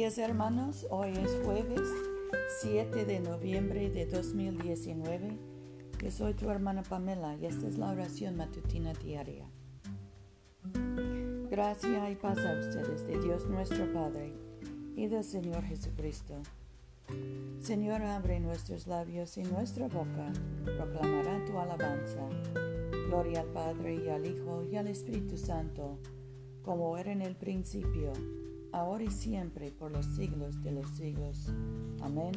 días hermanos, hoy es jueves 7 de noviembre de 2019. Yo soy tu hermana Pamela y esta es la oración matutina diaria. Gracia y paz a ustedes de Dios nuestro Padre y del Señor Jesucristo. Señor, abre nuestros labios y nuestra boca proclamará tu alabanza. Gloria al Padre y al Hijo y al Espíritu Santo, como era en el principio ahora y siempre, por los siglos de los siglos. Amén.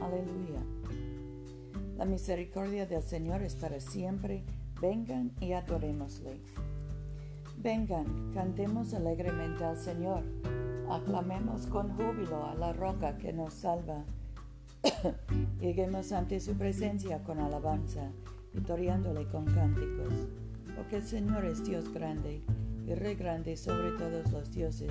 Aleluya. La misericordia del Señor es para siempre. Vengan y adorémosle. Vengan, cantemos alegremente al Señor. Aclamemos con júbilo a la roca que nos salva. Lleguemos ante su presencia con alabanza, victoriándole con cánticos. Porque el Señor es Dios grande y Rey grande sobre todos los dioses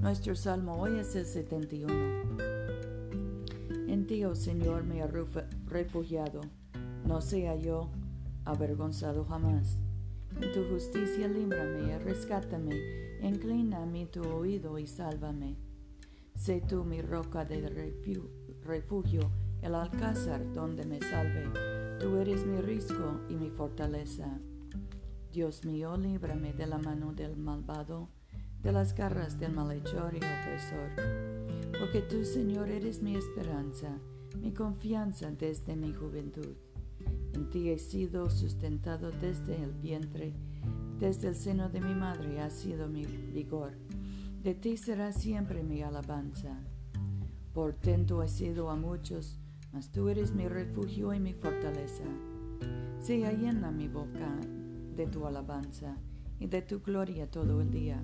Nuestro salmo hoy es el 71. En ti, oh Señor, me he refugiado, no sea yo avergonzado jamás. En tu justicia líbrame, rescátame, inclina a mí tu oído y sálvame. Sé tú mi roca de refugio, el alcázar donde me salve. Tú eres mi risco y mi fortaleza. Dios mío, líbrame de la mano del malvado de las garras del malhechor y opresor. Porque tú, Señor, eres mi esperanza, mi confianza desde mi juventud. En ti he sido sustentado desde el vientre, desde el seno de mi madre ha sido mi vigor. De ti será siempre mi alabanza. Portento he sido a muchos, mas tú eres mi refugio y mi fortaleza. Sea llena mi boca de tu alabanza y de tu gloria todo el día.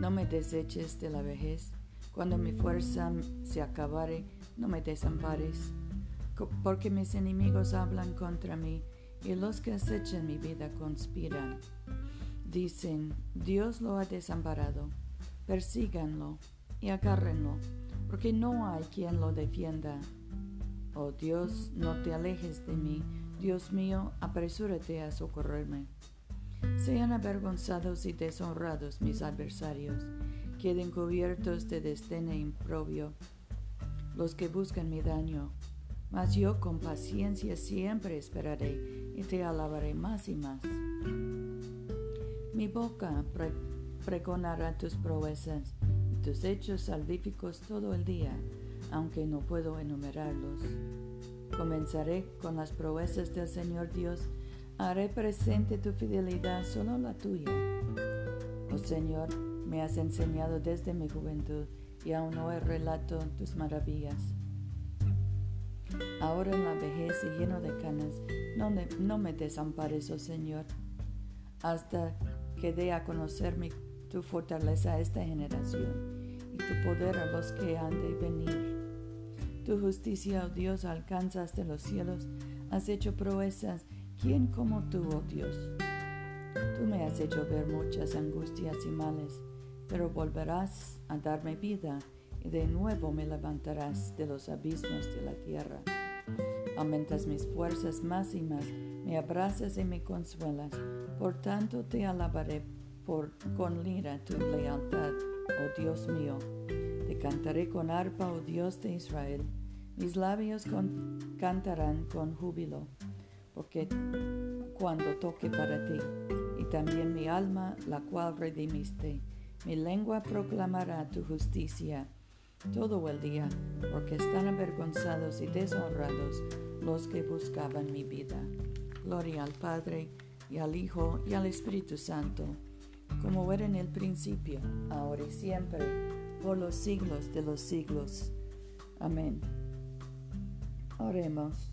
No me deseches de la vejez, cuando mi fuerza se acabare, no me desampares, porque mis enemigos hablan contra mí y los que acechan mi vida conspiran. Dicen, Dios lo ha desamparado, persíganlo y agárrenlo, porque no hay quien lo defienda. Oh Dios, no te alejes de mí, Dios mío, apresúrate a socorrerme. Sean avergonzados y deshonrados mis adversarios, queden cubiertos de desdén e improbio los que buscan mi daño. Mas yo con paciencia siempre esperaré y te alabaré más y más. Mi boca pregonará tus proezas y tus hechos salvíficos todo el día, aunque no puedo enumerarlos. Comenzaré con las proezas del Señor Dios Haré presente tu fidelidad, solo la tuya. Oh Señor, me has enseñado desde mi juventud y aún he relato tus maravillas. Ahora en la vejez y lleno de canas, no me, no me desampares, oh Señor, hasta que dé a conocer mi, tu fortaleza a esta generación y tu poder a los que han de venir. Tu justicia, oh Dios, alcanza hasta los cielos, has hecho proezas ¿Quién como tú, oh Dios? Tú me has hecho ver muchas angustias y males, pero volverás a darme vida y de nuevo me levantarás de los abismos de la tierra. Aumentas mis fuerzas más y más, me abrazas y me consuelas, por tanto te alabaré por, con lira tu lealtad, oh Dios mío. Te cantaré con arpa, oh Dios de Israel, mis labios cantarán con júbilo porque cuando toque para ti, y también mi alma, la cual redimiste, mi lengua proclamará tu justicia todo el día, porque están avergonzados y deshonrados los que buscaban mi vida. Gloria al Padre, y al Hijo, y al Espíritu Santo, como era en el principio, ahora y siempre, por los siglos de los siglos. Amén. Oremos.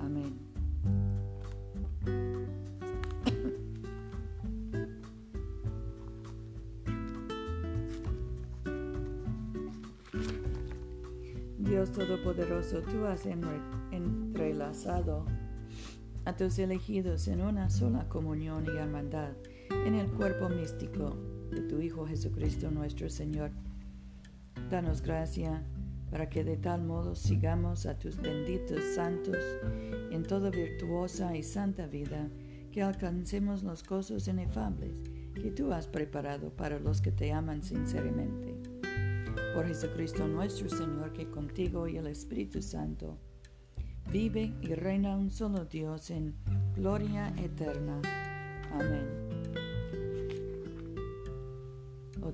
Amén. Dios Todopoderoso, tú has entrelazado a tus elegidos en una sola comunión y hermandad en el cuerpo místico de tu Hijo Jesucristo nuestro Señor. Danos gracia para que de tal modo sigamos a tus benditos santos en toda virtuosa y santa vida, que alcancemos los gozos inefables que tú has preparado para los que te aman sinceramente. Por Jesucristo nuestro Señor, que contigo y el Espíritu Santo vive y reina un solo Dios en gloria eterna. Amén.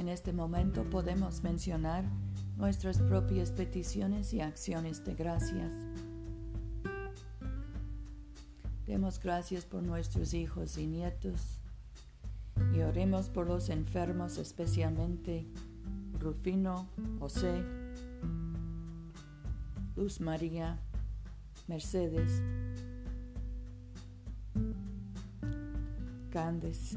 En este momento podemos mencionar nuestras propias peticiones y acciones de gracias. Demos gracias por nuestros hijos y nietos y oremos por los enfermos, especialmente Rufino, José, Luz María, Mercedes, Candes.